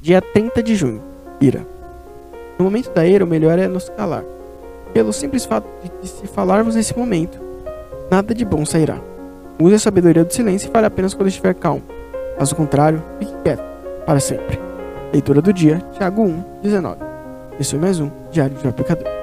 Dia 30 de junho. Ira. No momento da ira, o melhor é nos calar. Pelo simples fato de se falarmos nesse momento, nada de bom sairá. Use a sabedoria do silêncio e fale apenas quando estiver calmo. Caso contrário, fique quieto, para sempre. Leitura do dia, Tiago 1, 19. Isso é mais um Diário de um Aplicador.